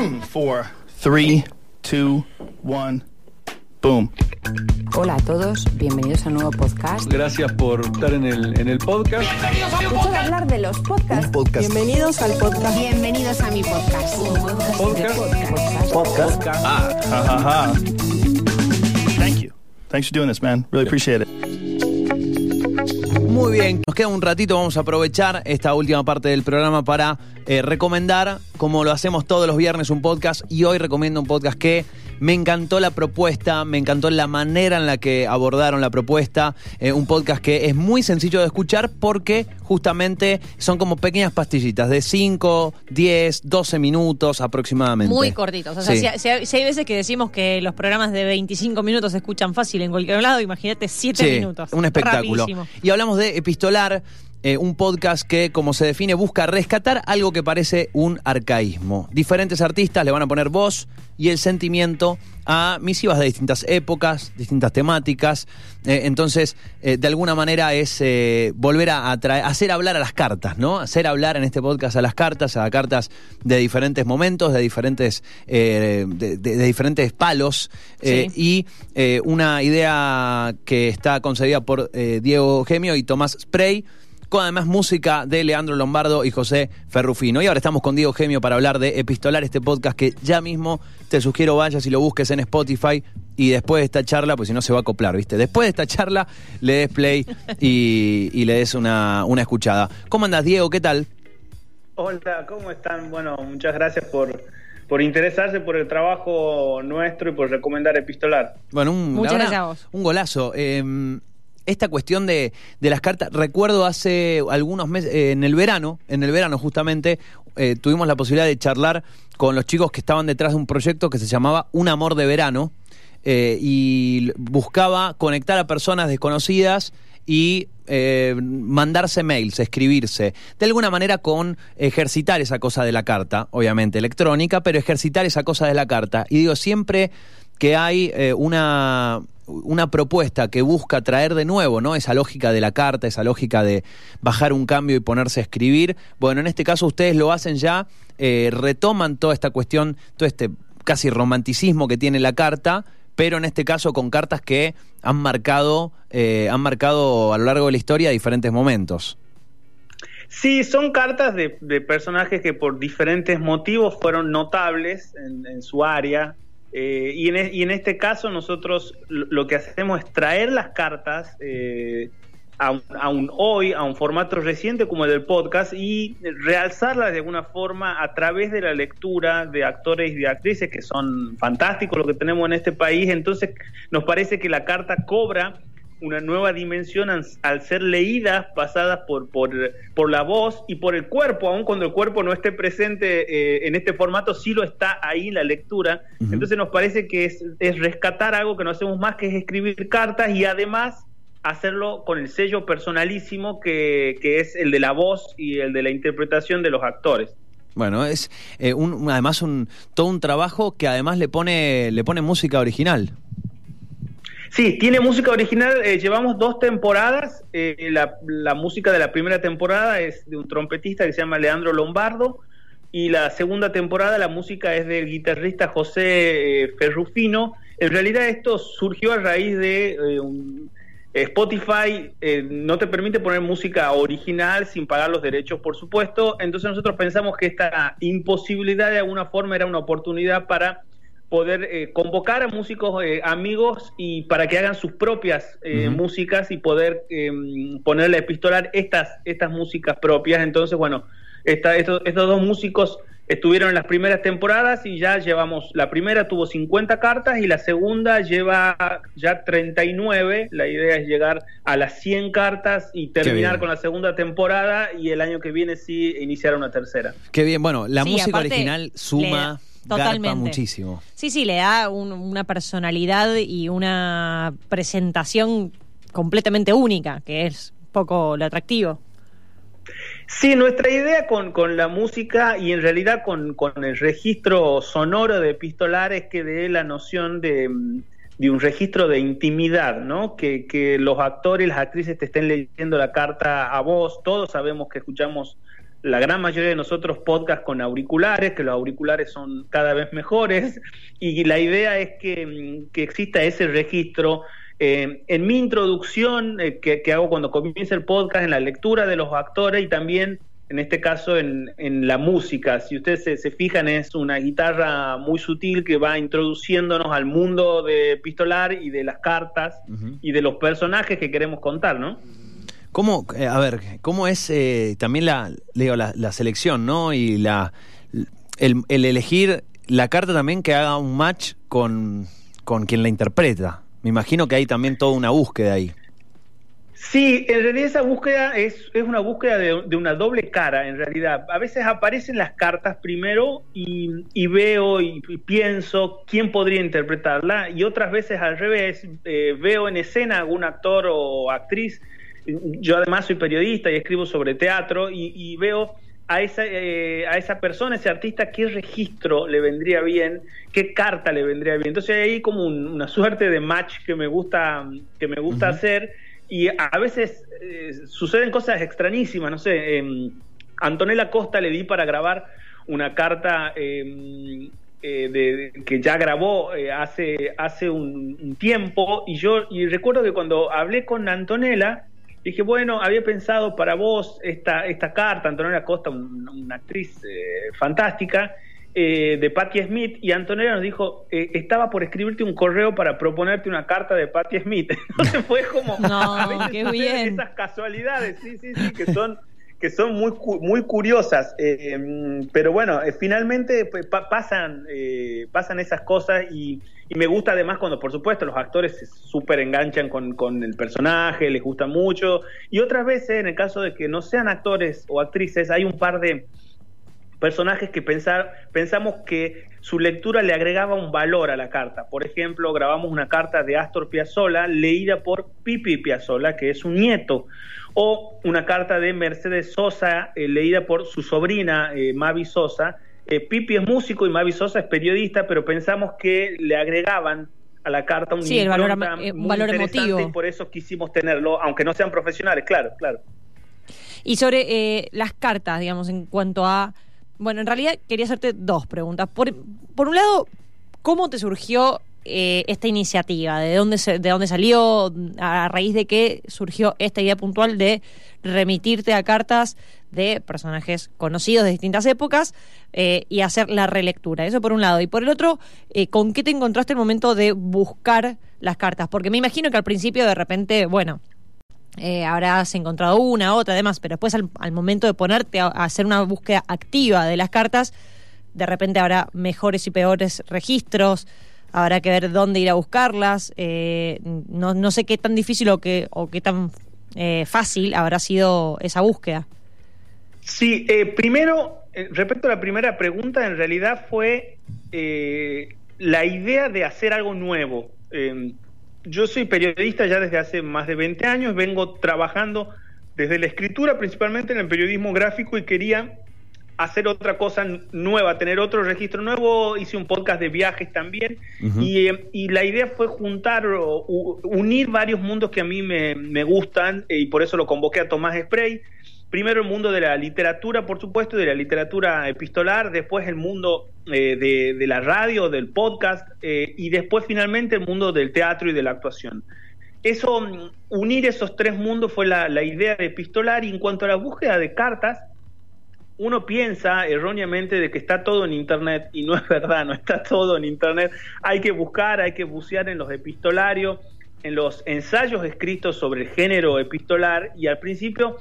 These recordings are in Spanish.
four, three, two, one, boom. Hola a todos, bienvenidos a un nuevo podcast. Gracias por estar en el, en el podcast. Escuchad hablar de los podcasts. podcast. Bienvenidos al podcast. Bienvenidos a mi podcast. Podcast. Podcast. Ah, ha, ha, ha. Thank you. Thanks for doing this, man. Really appreciate it. Muy bien, nos queda un ratito, vamos a aprovechar esta última parte del programa para eh, recomendar, como lo hacemos todos los viernes, un podcast. Y hoy recomiendo un podcast que me encantó la propuesta, me encantó la manera en la que abordaron la propuesta, eh, un podcast que es muy sencillo de escuchar porque justamente son como pequeñas pastillitas de 5, 10, 12 minutos aproximadamente. Muy cortitos. O sea, Sí. si, si- si hay veces que decimos que los programas de 25 minutos se escuchan fácil en cualquier lado, imagínate 7 Sí, minutos. Un espectáculo. Rapidísimo. Y hablamos de Epistolar, eh, un podcast que, como se define, busca rescatar algo que parece un arcaísmo. Diferentes artistas le van a poner voz y el sentimiento a misivas de distintas épocas, distintas temáticas. Eh, entonces, eh, de alguna manera es volver a hacer hablar a las cartas, ¿no? Hacer hablar en este podcast a las cartas, a cartas de diferentes momentos, de diferentes, de, de- de diferentes palos. Sí. y una idea que está concebida por Diego Gemio y Tomás Spray, con además música de Leandro Lombardo y José Ferrufino. Y ahora estamos con Diego Gemio para hablar de Epistolar, este podcast que ya mismo te sugiero vayas y lo busques en Spotify y después de esta charla, pues si no se va a acoplar, ¿viste? Después de esta charla le des play y, y le des una, una escuchada. ¿Cómo andas, Diego? ¿Qué tal? Hola, ¿cómo están? Bueno, muchas gracias por, por interesarse por el trabajo nuestro y por recomendar Epistolar. Bueno, un, Muchas gracias a vos. Un golazo. Eh, esta cuestión de, de las cartas, recuerdo hace algunos meses, eh, en el verano, en el verano justamente, eh, tuvimos la posibilidad de charlar con los chicos que estaban detrás de un proyecto que se llamaba Un Amor de Verano eh, y buscaba conectar a personas desconocidas y eh, mandarse mails, escribirse, de alguna manera con ejercitar esa cosa de la carta, obviamente electrónica, pero ejercitar esa cosa de la carta. Y digo, siempre que hay eh, una, una propuesta que busca traer de nuevo, ¿no? Esa lógica de la carta, esa lógica de bajar un cambio y ponerse a escribir. Bueno, en este caso ustedes lo hacen ya, eh, retoman toda esta cuestión, todo este casi romanticismo que tiene la carta, pero en este caso con cartas que han marcado, eh, han marcado a lo largo de la historia diferentes momentos. Sí, son cartas de, de personajes que por diferentes motivos fueron notables en, en su área. Eh, y, en, y en este caso nosotros lo, que hacemos es traer las cartas eh, a, a hoy, a un formato reciente como el del podcast y realzarlas de alguna forma a través de la lectura de actores y de actrices que son fantásticos lo que tenemos en este país. Entonces nos parece que la carta cobra una nueva dimensión al, ser leídas, pasadas por, por, por la voz y por el cuerpo, aun cuando el cuerpo no esté presente eh, en este formato, sí lo está ahí la lectura. Entonces nos parece que es, es rescatar algo que no hacemos más, que es escribir cartas y además hacerlo con el sello personalísimo que, que es el de la voz y el de la interpretación de los actores. Bueno, es eh, un, además un, todo un trabajo que además le pone, le pone música original. Sí, tiene música original. eh, llevamos dos temporadas. eh, la, música de la primera temporada es de un trompetista que se llama Leandro Lombardo. Y la segunda temporada la música es del guitarrista José eh, Ferrufino. En realidad esto surgió a raíz de eh, un- Spotify eh, no te permite poner música original sin pagar los derechos, por supuesto. Entonces nosotros pensamos que esta imposibilidad de alguna forma era una oportunidad para poder eh, convocar a músicos eh, amigos y para que hagan sus propias eh, músicas y poder eh, ponerle a epistolar estas, estas músicas propias. Entonces, bueno, esta- estos, estos dos músicos estuvieron en las primeras temporadas y ya llevamos, la primera tuvo 50 cartas y la segunda lleva ya 39. La idea es llegar a las 100 cartas y terminar con la segunda temporada y el año que viene sí iniciar una tercera. Qué bien, bueno, la Sí, música aparte, original suma, garpa totalmente. muchísimo. Sí, sí, le da un- una personalidad y una presentación completamente única, que es un poco lo atractivo. Sí, nuestra idea con, con la música y en realidad con, con el registro sonoro de Epistolar es que dé la noción de, de un registro de intimidad, ¿no? Que, que los actores y las actrices te estén leyendo la carta a vos, todos sabemos que escuchamos la gran mayoría de nosotros podcast con auriculares, que los auriculares son cada vez mejores, y la idea es que, mm, que exista ese registro. Eh, en mi introducción eh, que, que, hago cuando comienza el podcast, en la lectura de los actores y también en este caso en, en la música. Si ustedes se, se, fijan, es una guitarra muy sutil que va introduciendo,nos al mundo de Pistolar y de las cartas uh -huh. y de los personajes que queremos contar, ¿no? ¿Cómo, eh, a ver, cómo es eh, también la, digo, la, selección, ¿no? Y la, el, el, elegir la carta también que haga un match con, con quien la interpreta. Me imagino que hay también toda una búsqueda ahí. Sí, en realidad esa búsqueda es, es una búsqueda de, de, una doble cara, en realidad. A veces aparecen las cartas primero y, veo y, y, pienso quién podría interpretarla y otras veces al revés, eh, veo en escena algún actor o actriz. Yo además soy periodista y escribo sobre teatro y, y veo a esa, eh, a esa persona, ese artista, qué registro le vendría bien, qué carta le vendría bien. Entonces hay como un, una suerte de match que me gusta, que me gusta uh -huh. hacer y a veces eh, suceden cosas extrañísimas, no sé, eh, Antonella Costa le di para grabar una carta eh, de, que ya grabó hace, hace un, un, tiempo y yo y recuerdo que cuando hablé con Antonella dije, bueno, había pensado para vos esta, esta carta, Antonella Costa, un, una actriz fantástica, eh, de Patti Smith y Antonella nos dijo, eh, estaba por escribirte un correo para proponerte una carta de Patti Smith. Entonces fue como no, a veces qué bien. esas casualidades, sí, sí, sí, que son que son muy muy curiosas, eh, pero bueno, eh, finalmente pues, pa pasan eh, pasan esas cosas y, y, me gusta además cuando por supuesto los actores se súper enganchan con, con el personaje, les gusta mucho y otras veces en el caso de que no sean actores o actrices hay un par de personajes que pensar, pensamos que su lectura le agregaba un valor a la carta. Por ejemplo, grabamos una carta de Astor Piazzolla leída por Pipi Piazzolla, que es un nieto, o una carta de Mercedes Sosa eh, leída por su sobrina eh, Mavi Sosa. Eh, Pipi es músico y Mavi Sosa es periodista, pero pensamos que le agregaban a la carta un, sí, el valor, un valor emotivo. Y por eso quisimos tenerlo, aunque no sean profesionales, claro, claro. Y sobre las cartas, digamos, en cuanto a bueno, en realidad quería hacerte dos preguntas. Por, por un lado, ¿cómo te surgió eh, esta iniciativa? ¿De dónde, se, ¿De dónde salió? ¿A raíz de qué surgió esta idea puntual de remitirte a cartas de personajes conocidos de distintas épocas eh, y hacer la relectura? Eso por un lado. Y por el otro, eh, ¿con qué te encontraste el momento de buscar las cartas? Porque me imagino que al principio de repente, bueno, eh, habrás encontrado una, otra, además, pero después al, momento de ponerte a, a, hacer una búsqueda activa de las cartas, de repente habrá mejores y peores registros, habrá que ver dónde ir a buscarlas, eh, no, sé qué tan difícil o qué, o qué tan eh, fácil habrá sido esa búsqueda. Sí, eh, primero, respecto a la primera pregunta, en realidad fue la idea de hacer algo nuevo yo soy periodista ya desde hace más de 20 años, vengo trabajando desde la escritura, principalmente en el periodismo gráfico, y quería hacer otra cosa nueva, tener otro registro nuevo. Hice un podcast de viajes también, uh -huh. y, y, la idea fue juntar, o, unir varios mundos que a mí me, me gustan, y por eso lo convoqué a Tomás Spray primero el mundo de la literatura, por supuesto, de la literatura epistolar, después el mundo eh, de, de, la radio, del podcast, eh, y después finalmente el mundo del teatro y de la actuación. Eso, unir esos tres mundos fue la, la idea de epistolar, y en cuanto a la búsqueda de cartas, uno piensa erróneamente de que está todo en Internet, y no es verdad, no está todo en Internet. Hay que buscar, hay que bucear en los epistolarios, en los ensayos escritos sobre el género epistolar, y al principio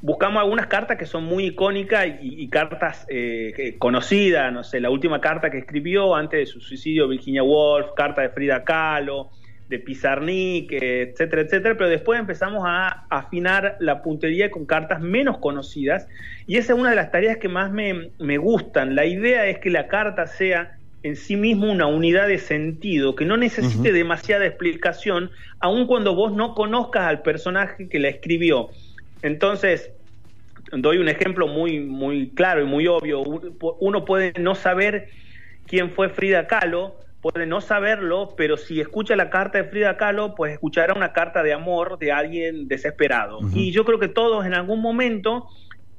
buscamos algunas cartas que son muy icónicas y, cartas eh, conocidas, no sé, la última carta que escribió antes de su suicidio Virginia Woolf, carta de Frida Kahlo, de Pizarnik, etcétera, etcétera, pero después empezamos a afinar la puntería con cartas menos conocidas y esa es una de las tareas que más me, me gustan. La idea es que la carta sea en sí mismo una unidad de sentido, que no necesite uh -huh. demasiada explicación, aun cuando vos no conozcas al personaje que la escribió. Entonces, doy un ejemplo muy, muy claro y muy obvio. Uno puede no saber quién fue Frida Kahlo, puede no saberlo, pero si escucha la carta de Frida Kahlo, pues escuchará una carta de amor de alguien desesperado. Uh -huh. Y yo creo que todos en algún momento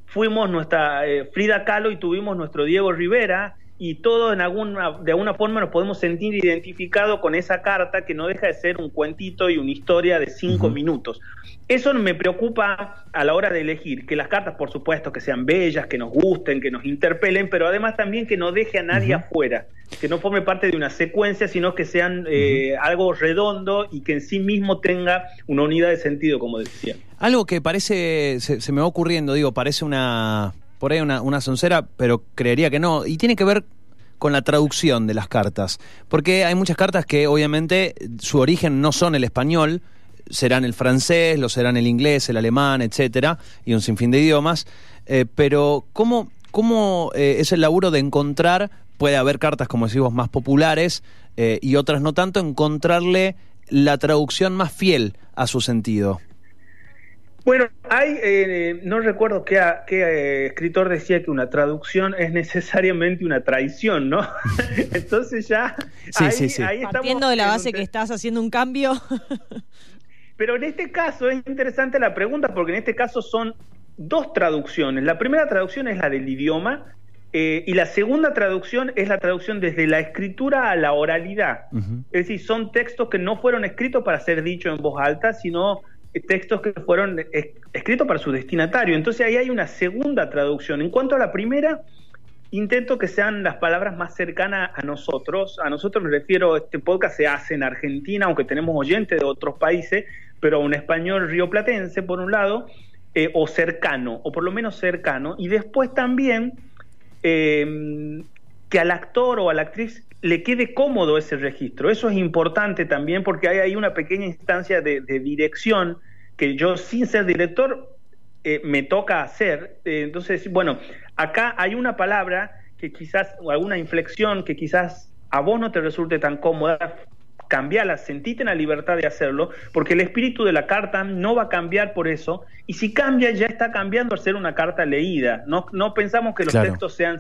fuimos nuestra eh, Frida Kahlo y tuvimos nuestro Diego Rivera y todos en alguna, de alguna forma nos podemos sentir identificados con esa carta que no deja de ser un cuentito y una historia de cinco minutos. Eso me preocupa a la hora de elegir, que las cartas, por supuesto, que sean bellas, que nos gusten, que nos interpelen, pero además también que no deje a nadie afuera, que no forme parte de una secuencia, sino que sean eh, algo redondo y que en sí mismo tenga una unidad de sentido, como decía. Algo que parece, se, se me va ocurriendo, digo, parece una por ahí una, una soncera, pero creería que no. Y tiene que ver con la traducción de las cartas. Porque hay muchas cartas que obviamente su origen no son el español, serán el francés, lo serán el inglés, el alemán, etcétera, y un sinfín de idiomas. Eh, pero, ¿cómo, cómo eh, es el laburo de encontrar? Puede haber cartas, como decimos, más populares eh, y otras no tanto, encontrarle la traducción más fiel a su sentido. Bueno, hay, eh, no recuerdo qué, qué eh, escritor decía que una traducción es necesariamente una traición, ¿no? Entonces ya... Sí, ahí, sí, sí. ahí estamos Partiendo de la un base que estás haciendo un cambio. Pero en este caso es interesante la pregunta porque en este caso son dos traducciones. La primera traducción es la del idioma eh, y la segunda traducción es la traducción desde la escritura a la oralidad. Es decir, son textos que no fueron escritos para ser dichos en voz alta, sino textos que fueron eh, escritos para su destinatario. Entonces ahí hay una segunda traducción. En cuanto a la primera, intento que sean las palabras más cercanas a nosotros. A nosotros me refiero, este podcast se hace en Argentina, aunque tenemos oyentes de otros países, pero un español rioplatense, por un lado, eh, o cercano, o por lo menos cercano. Y después también eh, que al actor o a la actriz le quede cómodo ese registro. Eso es importante también porque hay ahí una pequeña instancia de, de dirección que yo sin ser director eh, me toca hacer. Eh, entonces, bueno, acá hay una palabra que quizás, o alguna inflexión que quizás a vos no te resulte tan cómoda, cambiarla, sentite en la libertad de hacerlo, porque el espíritu de la carta no va a cambiar por eso, y si cambia, ya está cambiando al ser una carta leída. No, no pensamos que los Claro. textos sean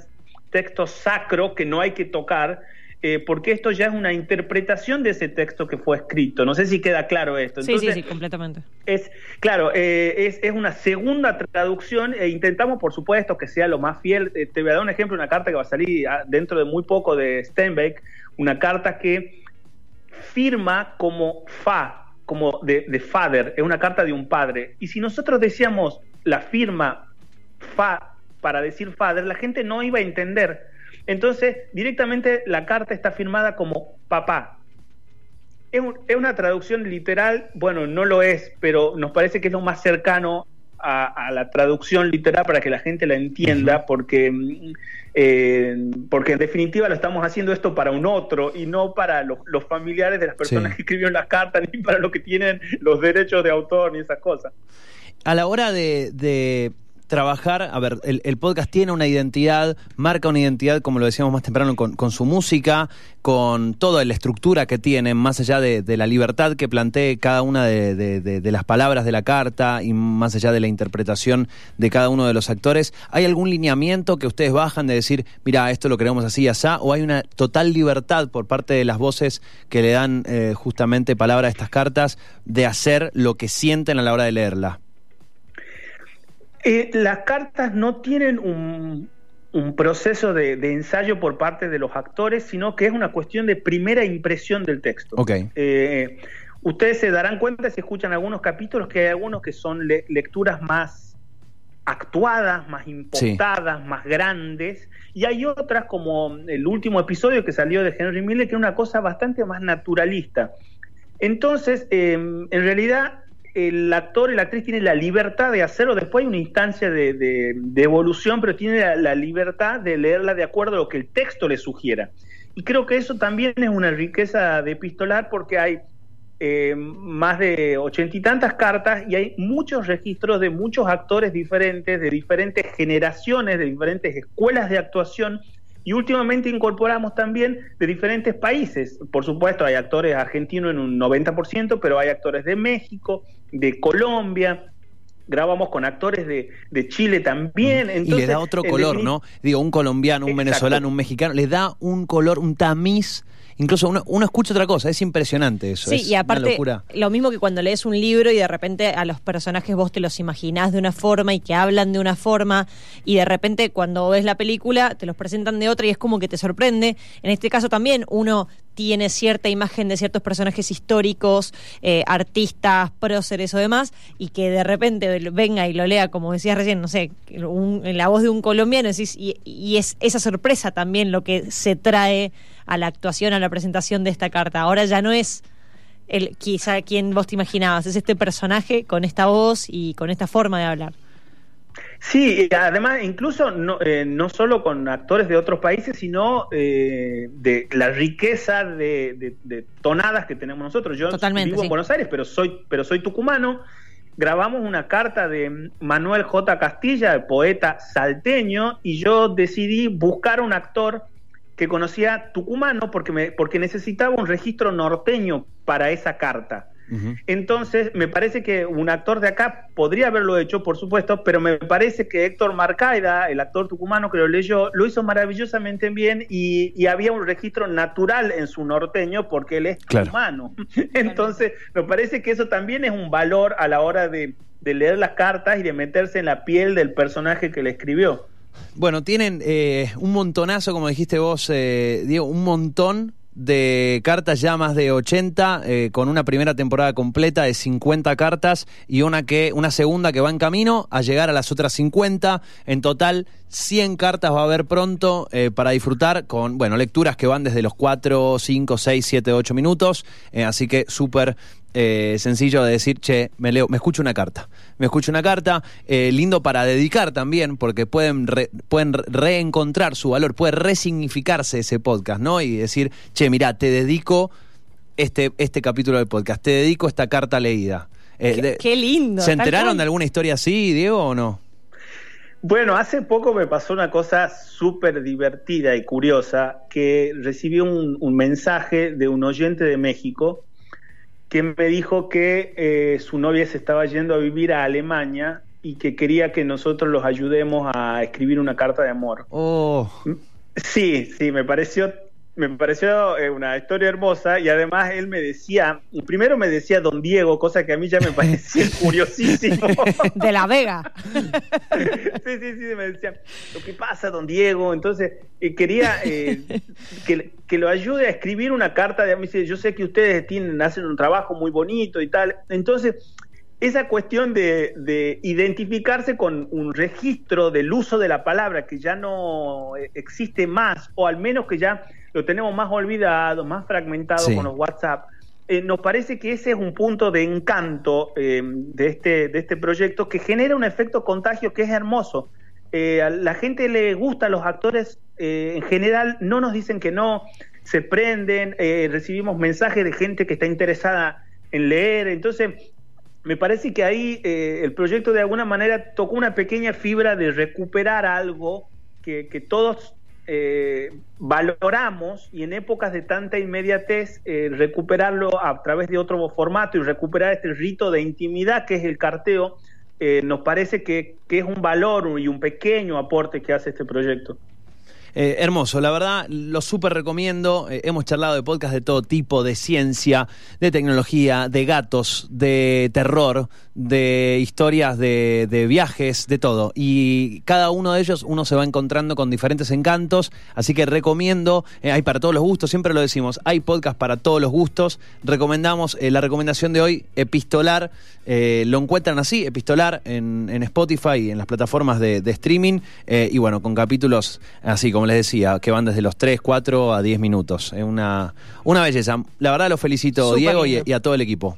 textos sacros que no hay que tocar, eh, porque esto ya es una interpretación de ese texto que fue escrito. No sé si queda claro esto. sí, sí, sí, completamente. es, claro, eh, es, es una segunda traducción e intentamos, por supuesto, que sea lo más fiel. Eh, te voy a dar un ejemplo, una carta que va a salir ah, dentro de muy poco de Steinbeck, una carta que firma como fa, como de, de father, es una carta de un padre. Y si nosotros decíamos la firma fa para decir father, la gente no iba a entender. Entonces, directamente la carta está firmada como papá. Es, un- es una traducción literal, bueno, no lo es, pero nos parece que es lo más cercano a, a la traducción literal para que la gente la entienda, porque, mm, eh, porque en definitiva lo estamos haciendo esto para un otro y no para los, los familiares de las personas Sí. que escribieron las cartas, ni para los que tienen los derechos de autor, ni esas cosas. A la hora de, de trabajar, a ver, el, podcast tiene una identidad, marca una identidad, como lo decíamos más temprano, con, su música, con toda la estructura que tiene, más allá de, la libertad que plantee cada una de, de- las palabras de la carta y más allá de la interpretación de cada uno de los actores. ¿Hay algún lineamiento que ustedes bajan de decir, mira, esto lo queremos así y así? ¿O hay una total libertad por parte de las voces que le dan eh, justamente palabra a estas cartas de hacer lo que sienten a la hora de leerla? Eh, las cartas no tienen un, un proceso de, de ensayo por parte de los actores, sino que es una cuestión de primera impresión del texto. Ok. Eh, ustedes se darán cuenta si escuchan algunos capítulos que hay algunos que son le- lecturas más actuadas, más impostadas, más grandes, y hay otras como el último episodio que salió de Henry Miller, que es una cosa bastante más naturalista. Entonces, eh, en realidad, el actor y la actriz tienen la libertad de hacerlo. Después hay una instancia de, de- de evolución, pero tiene la, la libertad de leerla de acuerdo a lo que el texto le sugiera. Y creo que eso también es una riqueza de epistolar porque hay eh, más de ochenta y tantas cartas y hay muchos registros de muchos actores diferentes, de diferentes generaciones, de diferentes escuelas de actuación y últimamente incorporamos también de diferentes países. Por supuesto, hay actores argentinos en un 90%, pero hay actores de México, de Colombia, grabamos con actores de, de Chile también. y Entonces, le da otro color, ¿no? Digo, un colombiano, un Exacto. venezolano, un mexicano, le da un color, un tamiz. Incluso uno, uno escucha otra cosa, es impresionante eso. Sí, es y aparte, Una locura. lo mismo que cuando lees un libro y de repente a los personajes vos te los imaginás de una forma y que hablan de una forma, y de repente cuando ves la película te los presentan de otra y es como que te sorprende. En este caso también uno tiene cierta imagen de ciertos personajes históricos, eh, artistas, próceres o demás, y que de repente venga y lo lea, como decías recién, no sé, un- en la voz de un colombiano, y, y es esa sorpresa también lo que se trae a la actuación, a la presentación de esta carta. Ahora ya no es el quizá quien vos te imaginabas, es este personaje con esta voz y con esta forma de hablar. Sí, y además incluso no, eh, no solo con actores de otros países, sino eh, de la riqueza de, de- de tonadas que tenemos nosotros. Yo Totalmente, vivo sí. en Buenos Aires, pero soy, pero soy tucumano. Grabamos una carta de Manuel J. Castilla, el poeta salteño, y yo decidí buscar un actor que conocía tucumano porque, me, porque necesitaba un registro norteño para esa carta. Entonces, me parece que un actor de acá podría haberlo hecho, por supuesto, pero me parece que Héctor Marcaida, el actor tucumano que lo leyó, lo hizo maravillosamente bien y, y había un registro natural en su norteño porque él es Claro. tucumano. Entonces, me parece que eso también es un valor a la hora de, de leer las cartas y de meterse en la piel del personaje que le escribió. Bueno, tienen eh, un montonazo, como dijiste vos, eh, Diego, un montón de cartas ya más de 80, eh, con una primera temporada completa de 50 cartas y una, que, una segunda que va en camino a llegar a las otras 50. En total, 100 cartas va a haber pronto eh, para disfrutar con, bueno, lecturas que van desde los 4, 5, 6, 7, 8 minutos. Eh, así que súper eh, sencillo de decir, che, me leo, me escucho una carta. Me escucho una carta, lindo para dedicar también, porque pueden, re- pueden re- reencontrar su valor, puede resignificarse ese podcast, ¿no? Y decir, che, mira, te dedico este, este capítulo del podcast, te dedico esta carta leída. Qué, de- qué lindo. ¿Se enteraron de alguna historia así, Diego, o no? Bueno, hace poco me pasó una cosa súper divertida y curiosa, que recibí un, un mensaje de un oyente de México que me dijo que eh, su novia se estaba yendo a vivir a Alemania y que quería que nosotros los ayudemos a escribir una carta de amor. Oh, Sí, sí, me pareció, me pareció eh, una historia hermosa y además él me decía, primero me decía Don Diego, cosa que a mí ya me parecía curiosísimo. De la Vega. sí, sí, sí, me decía, lo que pasa, don Diego, entonces eh, quería eh, que, que lo ayude a escribir una carta de dice, yo sé que ustedes tienen, hacen un trabajo muy bonito y tal, entonces esa cuestión de, de identificarse con un registro del uso de la palabra que ya no existe más, o al menos que ya lo tenemos más olvidado, más fragmentado Sí. con los WhatsApp, eh, nos parece que ese es un punto de encanto eh, de, este, de este proyecto que genera un efecto contagio que es hermoso. Eh, a la gente le gusta, los actores en general no nos dicen que no, se prenden, recibimos mensajes de gente que está interesada en leer, entonces me parece que ahí eh, el proyecto de alguna manera tocó una pequeña fibra de recuperar algo que, que todos eh, valoramos y en épocas de tanta inmediatez eh, recuperarlo a través de otro formato y recuperar este rito de intimidad que es el carteo, eh, nos parece que, que es un valor y un pequeño aporte que hace este proyecto. Eh, hermoso, la verdad, lo súper recomiendo. Eh, hemos charlado de podcast de todo tipo, de ciencia, de tecnología, de gatos, de terror, de historias de, de viajes, de todo. Y cada uno de ellos uno se va encontrando con diferentes encantos. Así que recomiendo, eh, hay para todos los gustos, siempre lo decimos, hay podcast para todos los gustos. Recomendamos la recomendación de hoy, Epistolar. lo encuentran así, Epistolar, en, en Spotify en las plataformas de, de streaming. y bueno, con capítulos así, como les decía, que van desde los 3, 4 a 10 minutos. Es una, una belleza. La verdad lo felicito, Diego, y, a todo el equipo.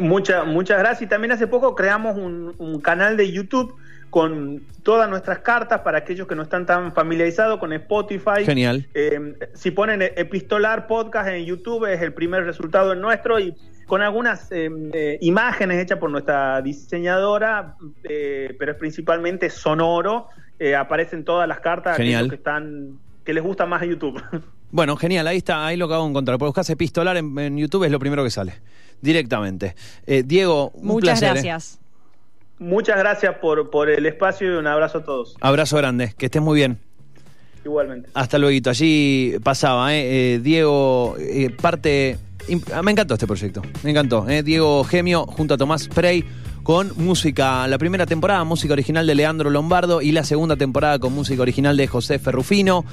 Muchas, muchas gracias. Y también hace poco creamos un, un canal de YouTube con todas nuestras cartas para aquellos que no están tan familiarizados con Spotify. Genial. Eh, si ponen Epistolar Podcast en YouTube es el primer resultado en nuestro y con algunas eh, eh, imágenes hechas por nuestra diseñadora, eh, pero es principalmente sonoro. Eh, aparecen todas las cartas a Genial. que están que les gusta más YouTube. Bueno, genial, ahí está, ahí lo acabo de encontrar. Porque buscas epistolar en, en YouTube es lo primero que sale. Directamente. Eh, Diego, un Muchas placer. ¿eh? gracias. Muchas gracias por, por el espacio y un abrazo a todos. Abrazo grande, que estés muy bien. Igualmente. Hasta luego. Allí pasaba, ¿eh? Eh, Diego, eh, parte. ah, Me encantó este proyecto. Me encantó. ¿eh? Diego Gemio junto a Tomás Prey con música. La primera temporada, música original de Leandro Lombardo y la segunda temporada con música original de José Ferrufino.